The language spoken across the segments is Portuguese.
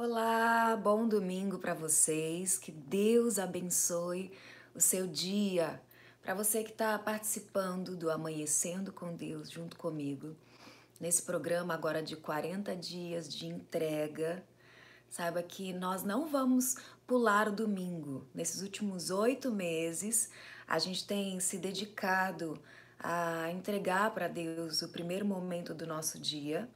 Olá, bom domingo para vocês. Que Deus abençoe o seu dia. Para você que está participando do Amanhecendo com Deus junto comigo, nesse programa agora de 40 dias de entrega, saiba que nós não vamos pular o domingo. Nesses últimos oito meses, a gente tem se dedicado a entregar para Deus o primeiro momento do nosso dia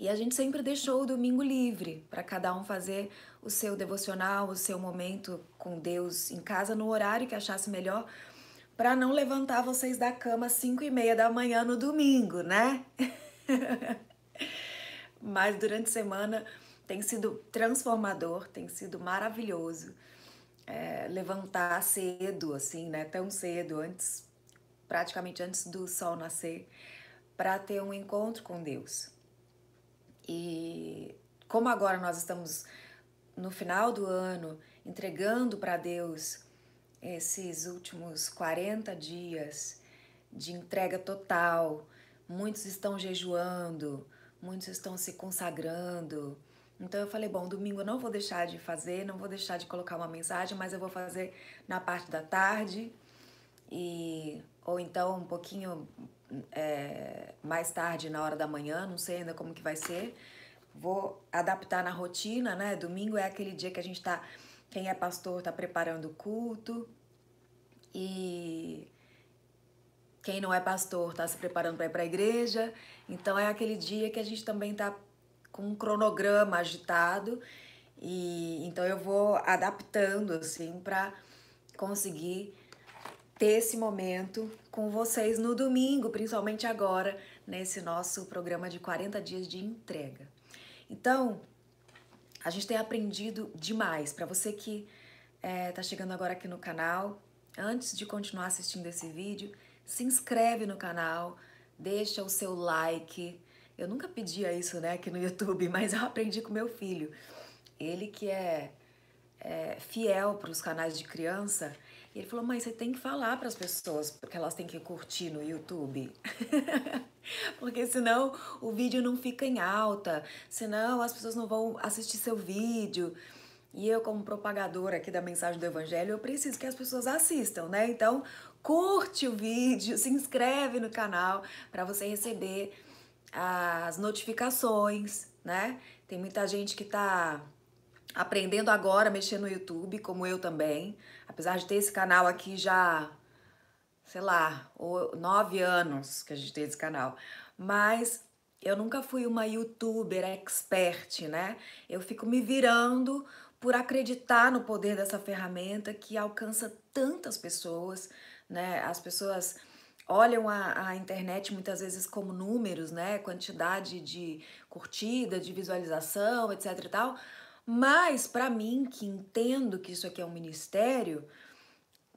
e a gente sempre deixou o domingo livre para cada um fazer o seu devocional, o seu momento com Deus em casa no horário que achasse melhor, para não levantar vocês da cama às 5 e meia da manhã no domingo, né? Mas durante a semana tem sido transformador, tem sido maravilhoso é, levantar cedo, assim, né? Tão cedo, antes, praticamente antes do sol nascer, para ter um encontro com Deus. E como agora nós estamos no final do ano entregando para Deus esses últimos 40 dias de entrega total, muitos estão jejuando, muitos estão se consagrando. Então eu falei, bom, domingo eu não vou deixar de fazer, não vou deixar de colocar uma mensagem, mas eu vou fazer na parte da tarde e ou então um pouquinho é, mais tarde na hora da manhã, não sei ainda como que vai ser. Vou adaptar na rotina, né? Domingo é aquele dia que a gente tá, quem é pastor tá preparando o culto e quem não é pastor tá se preparando para ir para igreja. Então é aquele dia que a gente também tá com um cronograma agitado e então eu vou adaptando assim para conseguir ter esse momento com vocês no domingo, principalmente agora, nesse nosso programa de 40 dias de entrega. Então, a gente tem aprendido demais. Para você que está é, chegando agora aqui no canal, antes de continuar assistindo esse vídeo, se inscreve no canal, deixa o seu like. Eu nunca pedia isso né, aqui no YouTube, mas eu aprendi com meu filho. Ele que é, é fiel para os canais de criança, e ele falou: Mãe, você tem que falar para as pessoas que elas têm que curtir no YouTube. Porque senão o vídeo não fica em alta, senão as pessoas não vão assistir seu vídeo. E eu, como propagadora aqui da mensagem do Evangelho, eu preciso que as pessoas assistam, né? Então, curte o vídeo, se inscreve no canal para você receber as notificações, né? Tem muita gente que tá aprendendo agora a mexer no YouTube, como eu também. Apesar de ter esse canal aqui já, sei lá, nove anos que a gente tem esse canal. Mas eu nunca fui uma youtuber expert, né? Eu fico me virando por acreditar no poder dessa ferramenta que alcança tantas pessoas, né? As pessoas olham a, a, internet muitas vezes como números, né? Quantidade de curtida, de visualização, etc e tal. Mas para mim, que entendo que isso aqui é um ministério,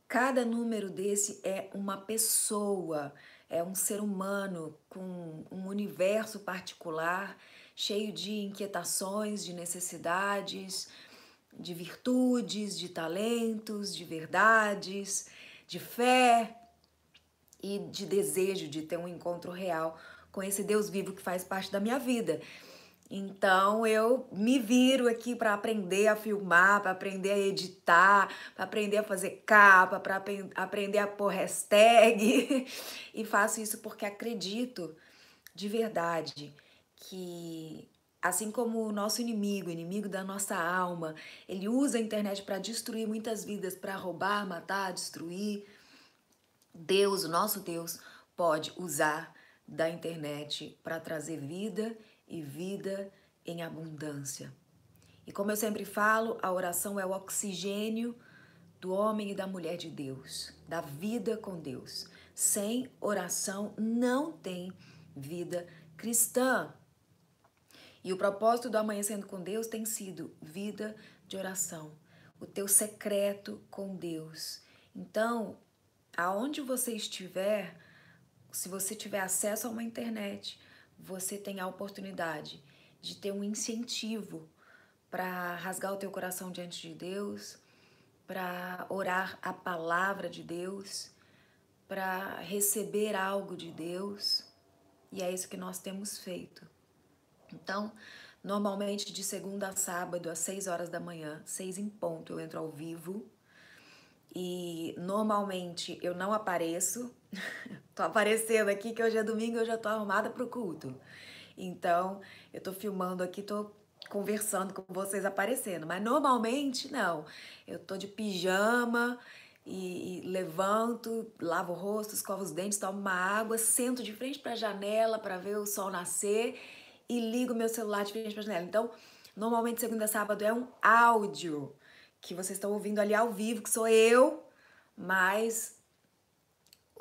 cada número desse é uma pessoa, é um ser humano com um universo particular, cheio de inquietações, de necessidades, de virtudes, de talentos, de verdades, de fé e de desejo de ter um encontro real com esse Deus vivo que faz parte da minha vida. Então eu me viro aqui para aprender a filmar, para aprender a editar, para aprender a fazer capa, para aprender a pôr hashtag. e faço isso porque acredito de verdade que assim como o nosso inimigo, inimigo da nossa alma, ele usa a internet para destruir muitas vidas, para roubar, matar, destruir. Deus, o nosso Deus, pode usar da internet para trazer vida e vida em abundância. E como eu sempre falo, a oração é o oxigênio do homem e da mulher de Deus, da vida com Deus. Sem oração não tem vida cristã. E o propósito do Amanhecendo com Deus tem sido vida de oração, o teu secreto com Deus. Então, aonde você estiver, se você tiver acesso a uma internet, você tem a oportunidade de ter um incentivo para rasgar o teu coração diante de Deus, para orar a palavra de Deus, para receber algo de Deus. E é isso que nós temos feito. Então, Normalmente de segunda a sábado, às 6 horas da manhã, 6 em ponto, eu entro ao vivo. E normalmente eu não apareço. Tô aparecendo aqui que hoje é domingo, eu já tô arrumada pro culto. Então, eu tô filmando aqui, tô conversando com vocês aparecendo, mas normalmente não. Eu tô de pijama e, e levanto, lavo o rosto, escovo os dentes, tomo uma água, sento de frente para a janela para ver o sol nascer e ligo meu celular de frente para a janela. Então, normalmente segunda sábado é um áudio que vocês estão ouvindo ali ao vivo, que sou eu, mas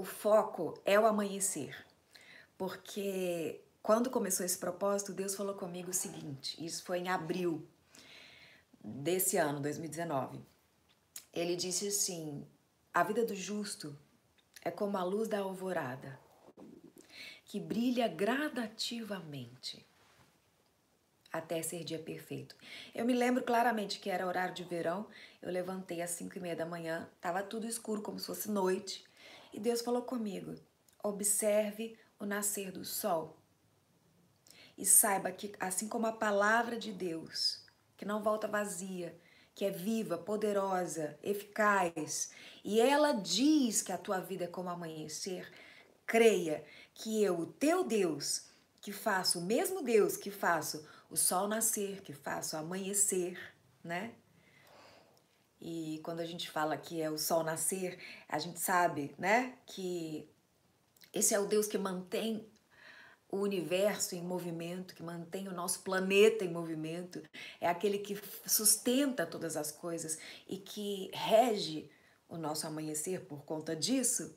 o foco é o amanhecer. Porque quando começou esse propósito, Deus falou comigo o seguinte: isso foi em abril desse ano, 2019. Ele disse assim: a vida do justo é como a luz da alvorada, que brilha gradativamente até ser dia perfeito. Eu me lembro claramente que era horário de verão, eu levantei às cinco e meia da manhã, estava tudo escuro como se fosse noite, e Deus falou comigo: observe o nascer do sol e saiba que, assim como a palavra de Deus, que não volta vazia, que é viva, poderosa, eficaz, e ela diz que a tua vida é como amanhecer, creia que eu, o teu Deus, que faço, o mesmo Deus que faço o sol nascer, que faço amanhecer, né? E quando a gente fala que é o sol nascer, a gente sabe, né, que esse é o Deus que mantém o universo em movimento, que mantém o nosso planeta em movimento, é aquele que sustenta todas as coisas e que rege o nosso amanhecer por conta disso.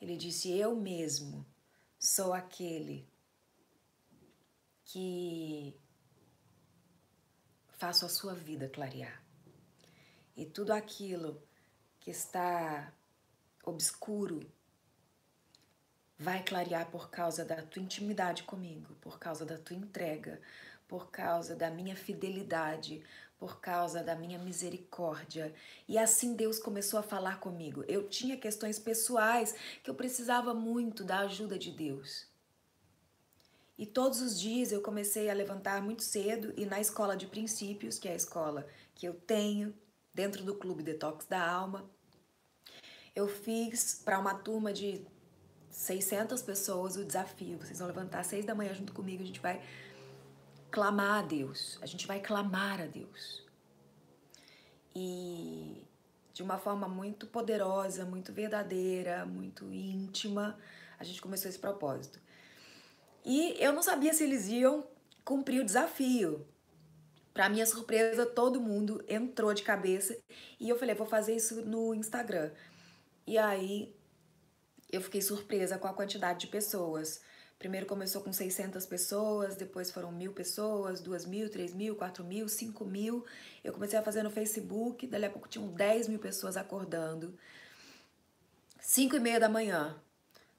Ele disse: Eu mesmo sou aquele que faço a sua vida clarear. E tudo aquilo que está obscuro vai clarear por causa da tua intimidade comigo, por causa da tua entrega, por causa da minha fidelidade, por causa da minha misericórdia. E assim Deus começou a falar comigo. Eu tinha questões pessoais que eu precisava muito da ajuda de Deus. E todos os dias eu comecei a levantar muito cedo e na escola de princípios, que é a escola que eu tenho dentro do Clube Detox da Alma, eu fiz para uma turma de 600 pessoas o desafio. Vocês vão levantar às seis da manhã junto comigo, a gente vai clamar a Deus. A gente vai clamar a Deus. E de uma forma muito poderosa, muito verdadeira, muito íntima, a gente começou esse propósito. E eu não sabia se eles iam cumprir o desafio. Para minha surpresa, todo mundo entrou de cabeça e eu falei, vou fazer isso no Instagram. E aí eu fiquei surpresa com a quantidade de pessoas. Primeiro começou com 600 pessoas, depois foram mil pessoas, duas mil, três mil, quatro mil, cinco mil. Eu comecei a fazer no Facebook, dali a pouco tinham 10 mil pessoas acordando. Cinco e meia da manhã,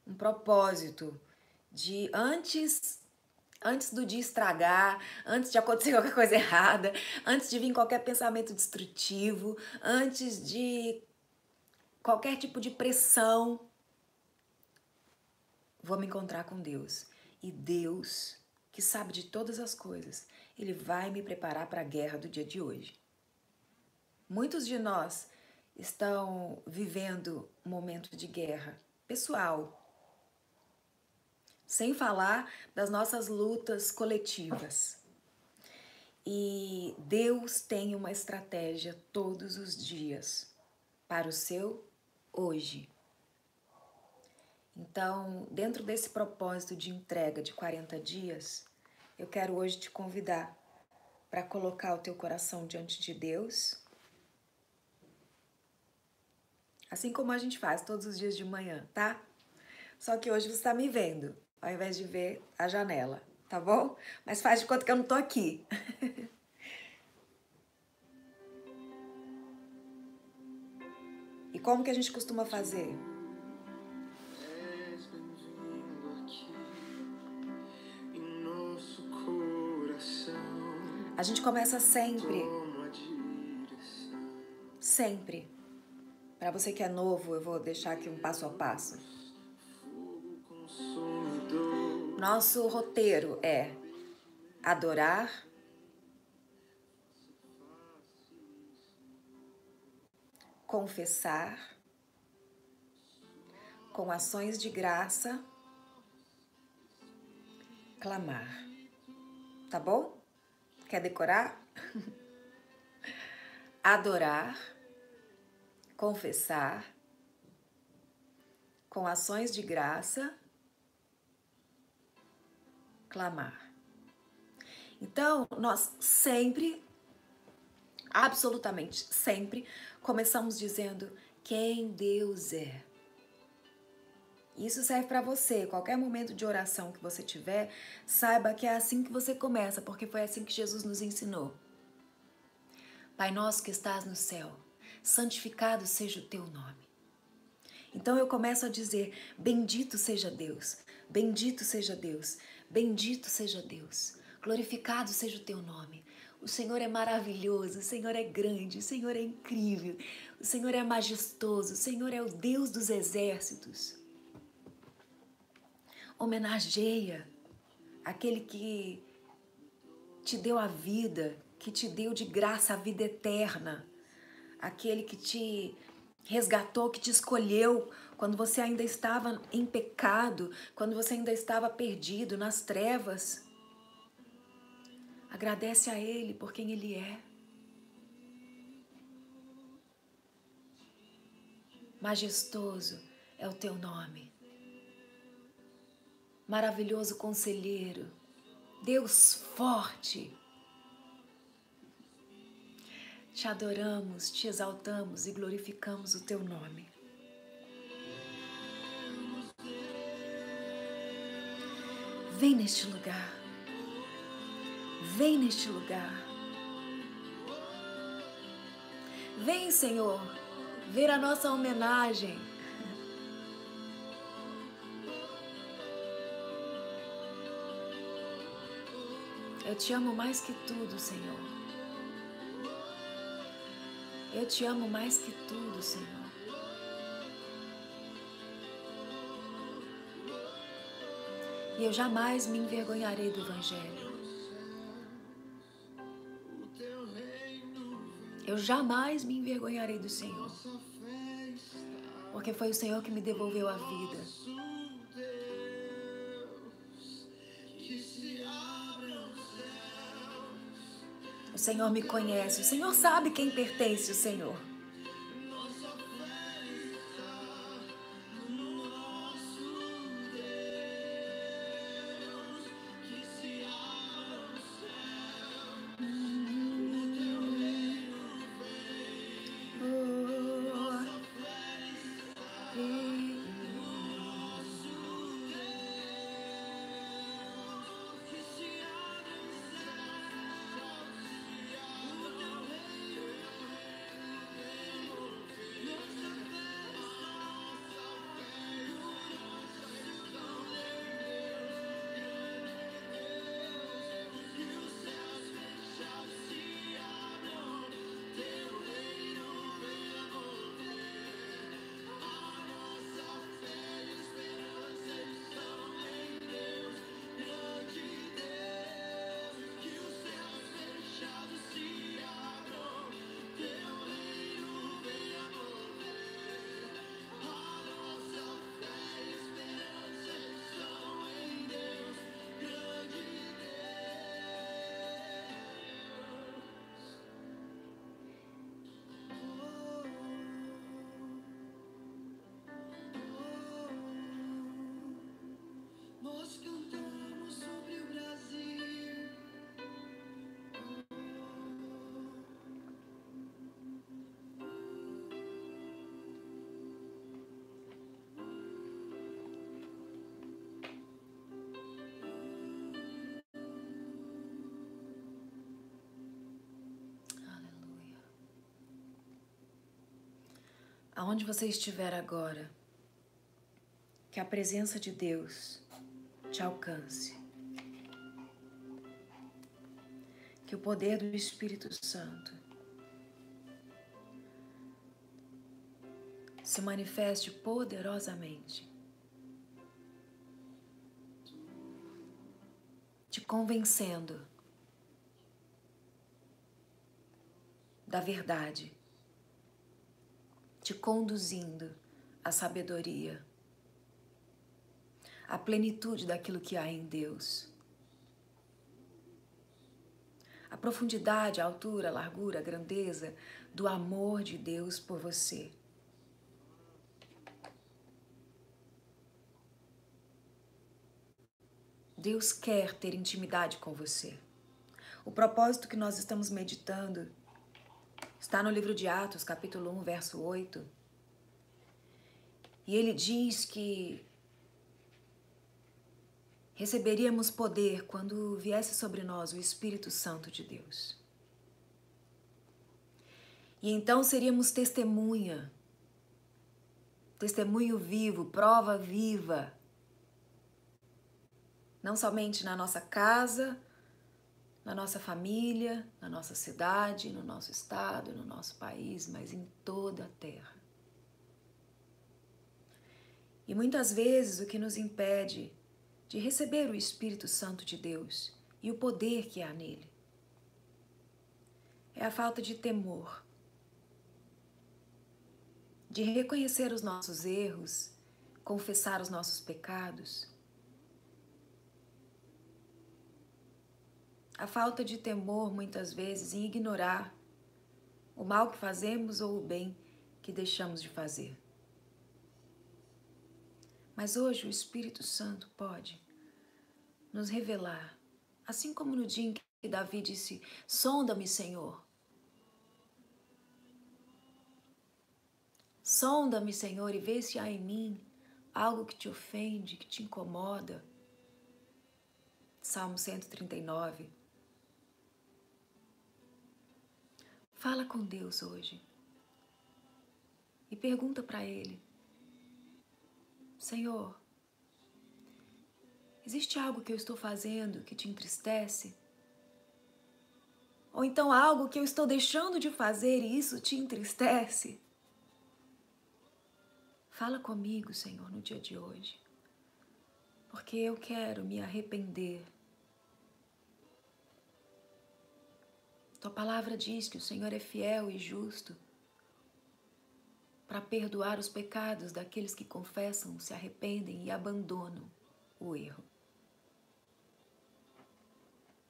um propósito de antes antes do dia estragar, antes de acontecer qualquer coisa errada, antes de vir qualquer pensamento destrutivo, antes de qualquer tipo de pressão, vou me encontrar com Deus. E Deus, que sabe de todas as coisas, ele vai me preparar para a guerra do dia de hoje. Muitos de nós estão vivendo um momento de guerra pessoal, sem falar das nossas lutas coletivas. E Deus tem uma estratégia todos os dias para o seu hoje. Então, dentro desse propósito de entrega de 40 dias, eu quero hoje te convidar para colocar o teu coração diante de Deus. Assim como a gente faz todos os dias de manhã, tá? Só que hoje você está me vendo ao invés de ver a janela, tá bom? Mas faz de conta que eu não tô aqui. e como que a gente costuma fazer? A gente começa sempre. Sempre. Para você que é novo, eu vou deixar aqui um passo a passo. Nosso roteiro é adorar, confessar, com ações de graça, clamar. Tá bom? Quer decorar? adorar, confessar, com ações de graça, clamar. Então, nós sempre, absolutamente sempre, começamos dizendo quem Deus é. Isso serve para você. Qualquer momento de oração que você tiver, saiba que é assim que você começa, porque foi assim que Jesus nos ensinou. Pai nosso que estás no céu, santificado seja o teu nome. Então eu começo a dizer: Bendito seja Deus, bendito seja Deus, bendito seja Deus, glorificado seja o teu nome. O Senhor é maravilhoso, o Senhor é grande, o Senhor é incrível, o Senhor é majestoso, o Senhor é o Deus dos exércitos. Homenageia aquele que te deu a vida, que te deu de graça a vida eterna, aquele que te resgatou, que te escolheu quando você ainda estava em pecado, quando você ainda estava perdido nas trevas. Agradece a Ele por quem Ele é. Majestoso é o teu nome. Maravilhoso conselheiro, Deus forte. Te adoramos, te exaltamos e glorificamos o teu nome. Vem neste lugar. Vem neste lugar. Vem, Senhor, ver a nossa homenagem. Eu te amo mais que tudo, Senhor. Eu te amo mais que tudo, Senhor. E eu jamais me envergonharei do Evangelho. Eu jamais me envergonharei do Senhor. Porque foi o Senhor que me devolveu a vida. Senhor me conhece, o Senhor sabe quem pertence o Senhor. Aonde você estiver agora, que a presença de Deus te alcance. Que o poder do Espírito Santo se manifeste poderosamente, te convencendo da verdade te conduzindo à sabedoria, à plenitude daquilo que há em Deus. A profundidade, a altura, a largura, a grandeza do amor de Deus por você. Deus quer ter intimidade com você. O propósito que nós estamos meditando está no livro de Atos, capítulo 1, verso 8. E ele diz que receberíamos poder quando viesse sobre nós o Espírito Santo de Deus. E então seríamos testemunha, testemunho vivo, prova viva, não somente na nossa casa, na nossa família, na nossa cidade, no nosso estado, no nosso país, mas em toda a terra. E muitas vezes o que nos impede de receber o Espírito Santo de Deus e o poder que há nele. É a falta de temor, de reconhecer os nossos erros, confessar os nossos pecados. A falta de temor, muitas vezes, em ignorar o mal que fazemos ou o bem que deixamos de fazer. Mas hoje o Espírito Santo pode nos revelar, assim como no dia em que Davi disse: Sonda-me, Senhor. Sonda-me, Senhor, e vê se há em mim algo que te ofende, que te incomoda. Salmo 139. Fala com Deus hoje e pergunta para Ele: Senhor, existe algo que eu estou fazendo que te entristece? Ou então algo que eu estou deixando de fazer e isso te entristece? Fala comigo, Senhor, no dia de hoje, porque eu quero me arrepender. Tua palavra diz que o Senhor é fiel e justo para perdoar os pecados daqueles que confessam, se arrependem e abandonam o erro.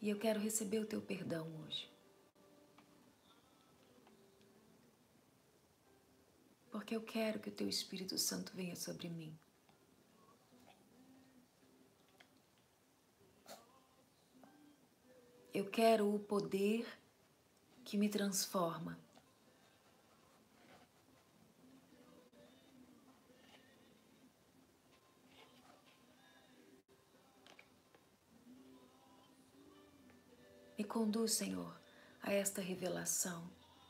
E eu quero receber o teu perdão hoje. Porque eu quero que o teu Espírito Santo venha sobre mim. Eu quero o poder que me transforma Me conduz, Senhor, a esta revelação.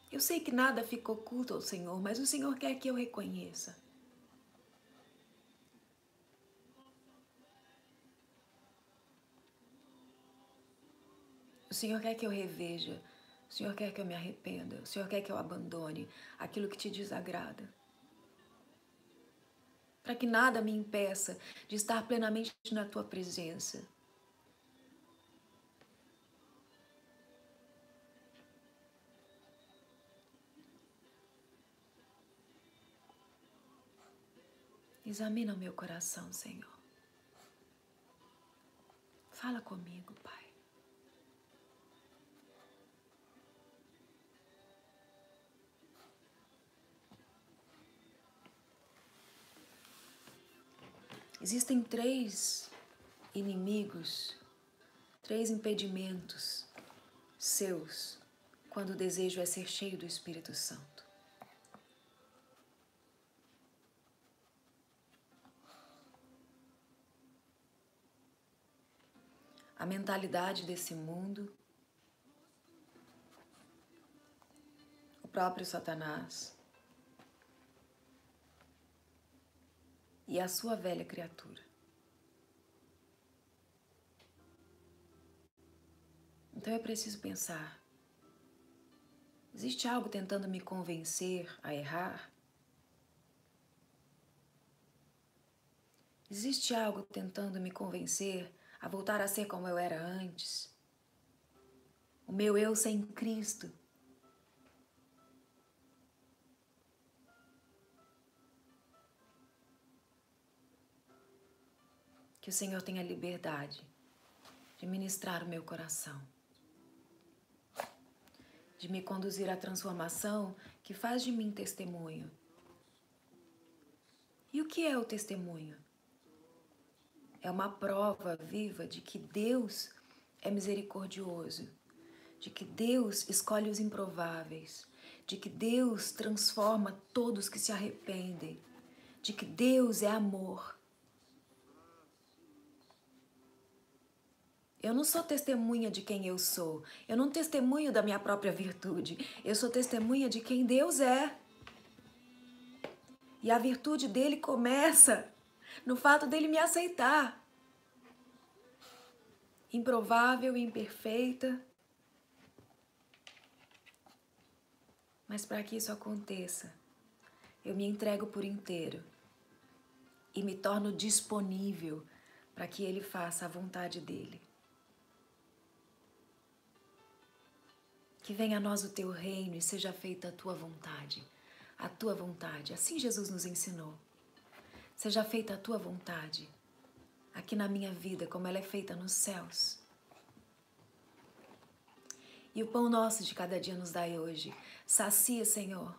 Eu sei que nada fica oculto ao Senhor, mas o Senhor quer que eu reconheça. O Senhor quer que eu reveja. O Senhor quer que eu me arrependa. O Senhor quer que eu abandone aquilo que te desagrada. Para que nada me impeça de estar plenamente na tua presença. Examina o meu coração, Senhor. Fala comigo, Pai. Existem três inimigos, três impedimentos seus quando o desejo é ser cheio do Espírito Santo. a mentalidade desse mundo, o próprio Satanás e a sua velha criatura. Então eu preciso pensar: existe algo tentando me convencer a errar? Existe algo tentando me convencer a voltar a ser como eu era antes. O meu eu sem Cristo. Que o Senhor tenha liberdade de ministrar o meu coração, de me conduzir à transformação que faz de mim testemunho. E o que é o testemunho? É uma prova viva de que Deus é misericordioso, de que Deus escolhe os improváveis, de que Deus transforma todos que se arrependem, de que Deus é amor Eu não sou testemunha de quem eu sou. Eu não testemunho da minha própria virtude. Eu sou testemunha de quem Deus é. E a virtude dele começa no fato dele me aceitar. Improvável e imperfeita. Mas para que isso aconteça, eu me entrego por inteiro e me torno disponível para que ele faça a vontade dele. Que venha a nós o teu reino e seja feita a tua vontade. A tua vontade. Assim Jesus nos ensinou. Seja feita a tua vontade. Aqui na minha vida, como ela é feita nos céus. E o pão nosso de cada dia nos dai hoje. Sacia, Senhor,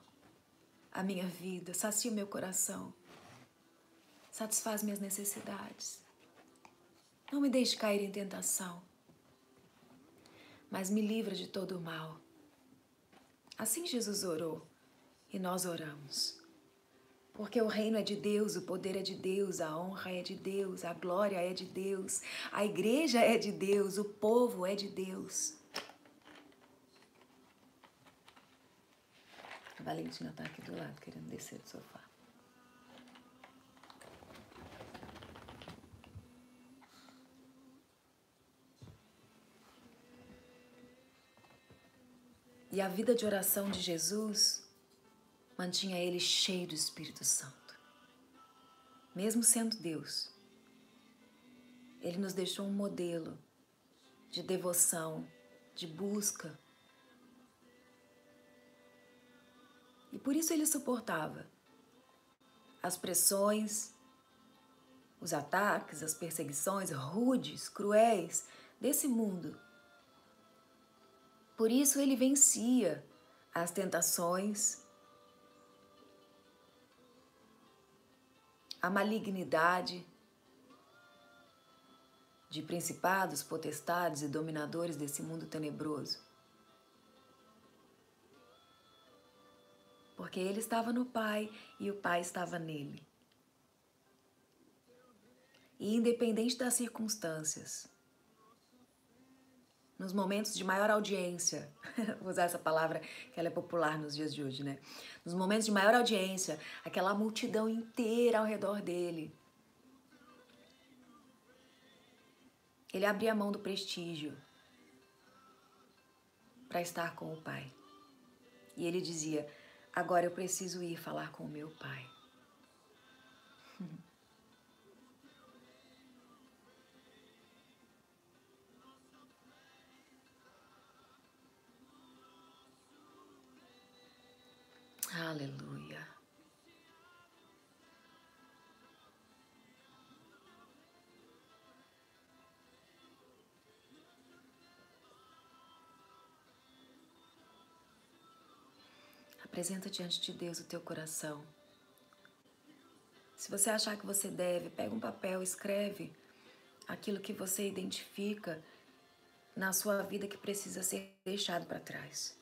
a minha vida, sacia o meu coração. Satisfaz minhas necessidades. Não me deixe cair em tentação mas me livra de todo o mal. Assim Jesus orou e nós oramos. Porque o reino é de Deus, o poder é de Deus, a honra é de Deus, a glória é de Deus, a igreja é de Deus, o povo é de Deus. A Valentina está aqui do lado, querendo descer do sofá. E a vida de oração de Jesus mantinha ele cheio do Espírito Santo. Mesmo sendo Deus, ele nos deixou um modelo de devoção, de busca. E por isso ele suportava as pressões, os ataques, as perseguições rudes, cruéis desse mundo por isso ele vencia as tentações, a malignidade de principados, potestades e dominadores desse mundo tenebroso. Porque ele estava no Pai e o Pai estava nele. E independente das circunstâncias, nos momentos de maior audiência, vou usar essa palavra que ela é popular nos dias de hoje, né? Nos momentos de maior audiência, aquela multidão inteira ao redor dele. Ele abria a mão do prestígio para estar com o Pai. E ele dizia: Agora eu preciso ir falar com o meu Pai. Aleluia. Apresenta diante de Deus o teu coração. Se você achar que você deve, pega um papel, escreve aquilo que você identifica na sua vida que precisa ser deixado para trás.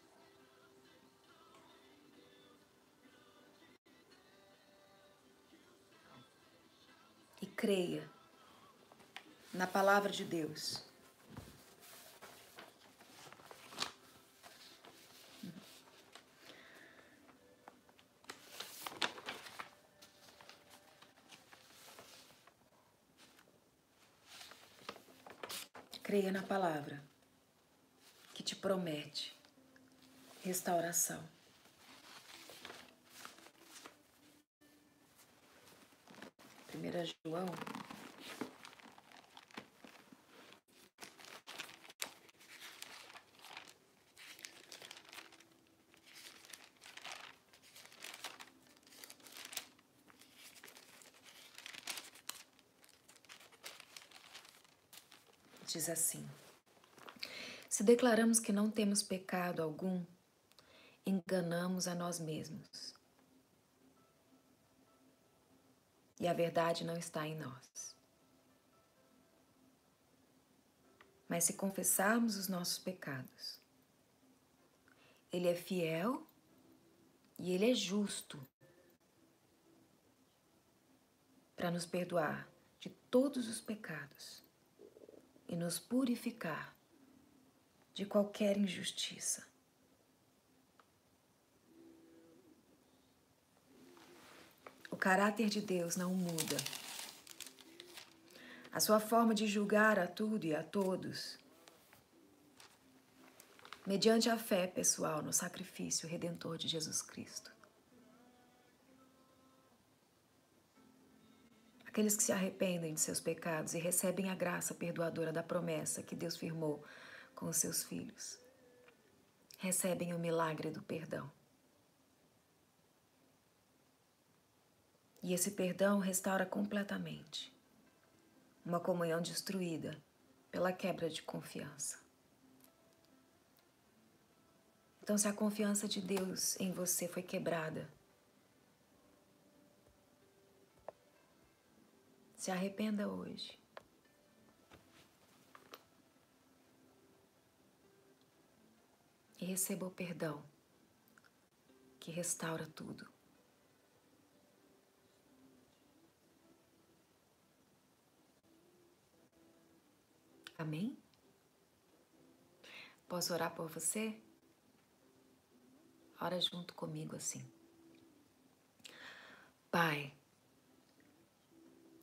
Creia na palavra de Deus. Creia na palavra que te promete restauração. João. diz assim: Se declaramos que não temos pecado algum, enganamos a nós mesmos. E a verdade não está em nós. Mas se confessarmos os nossos pecados, Ele é fiel e Ele é justo para nos perdoar de todos os pecados e nos purificar de qualquer injustiça. O caráter de Deus não muda. A sua forma de julgar a tudo e a todos, mediante a fé pessoal no sacrifício redentor de Jesus Cristo. Aqueles que se arrependem de seus pecados e recebem a graça perdoadora da promessa que Deus firmou com os seus filhos, recebem o milagre do perdão. E esse perdão restaura completamente uma comunhão destruída pela quebra de confiança. Então, se a confiança de Deus em você foi quebrada, Se arrependa hoje. E receba o perdão que restaura tudo. Amém? Posso orar por você? Ora junto comigo assim. Pai,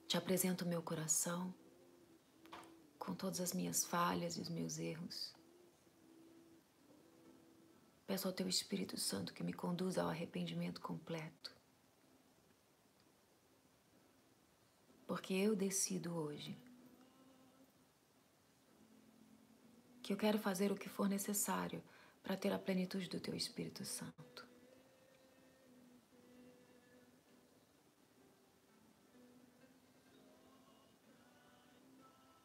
te apresento o meu coração com todas as minhas falhas e os meus erros. Peço ao Teu Espírito Santo que me conduza ao arrependimento completo. Porque eu decido hoje que eu quero fazer o que for necessário para ter a plenitude do Teu Espírito Santo.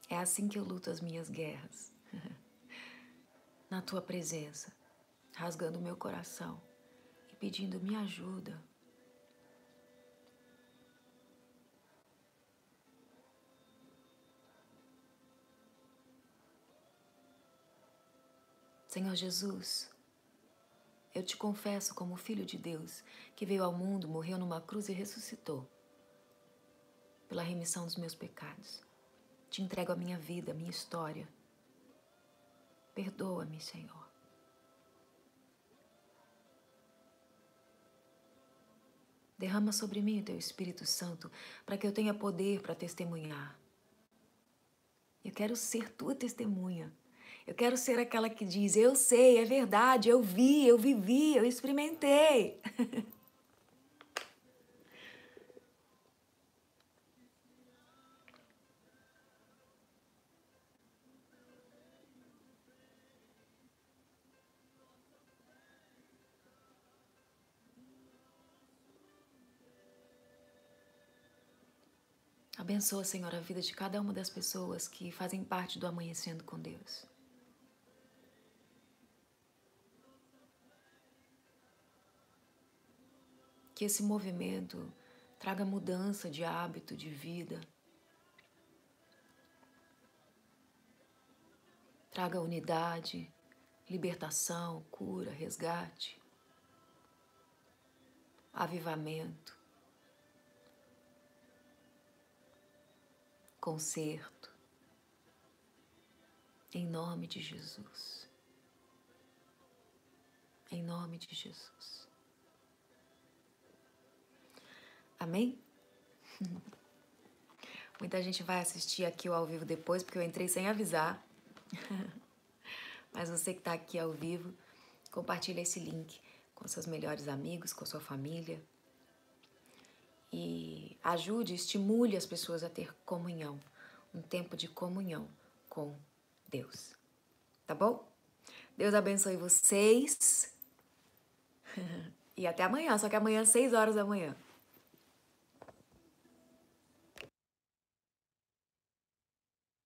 É assim que eu luto as minhas guerras. Na tua presença, rasgando meu coração e pedindo me ajuda. Senhor Jesus, eu te confesso como filho de Deus que veio ao mundo, morreu numa cruz e ressuscitou pela remissão dos meus pecados. Te entrego a minha vida, a minha história. Perdoa-me, Senhor. Derrama sobre mim o teu Espírito Santo para que eu tenha poder para testemunhar. Eu quero ser tua testemunha. Eu quero ser aquela que diz: Eu sei, é verdade, eu vi, eu vivi, eu experimentei. Abençoa, Senhor, a vida de cada uma das pessoas que fazem parte do amanhecendo com Deus. Que esse movimento traga mudança de hábito, de vida. Traga unidade, libertação, cura, resgate, avivamento. conserto. Em nome de Jesus. Em nome de Jesus. Amém? Muita gente vai assistir aqui o ao vivo depois, porque eu entrei sem avisar. Mas você que está aqui ao vivo, compartilha esse link com seus melhores amigos, com sua família e ajude, estimule as pessoas a ter comunhão, um tempo de comunhão com Deus. Tá bom? Deus abençoe vocês. e até amanhã, só que amanhã às 6 horas da manhã.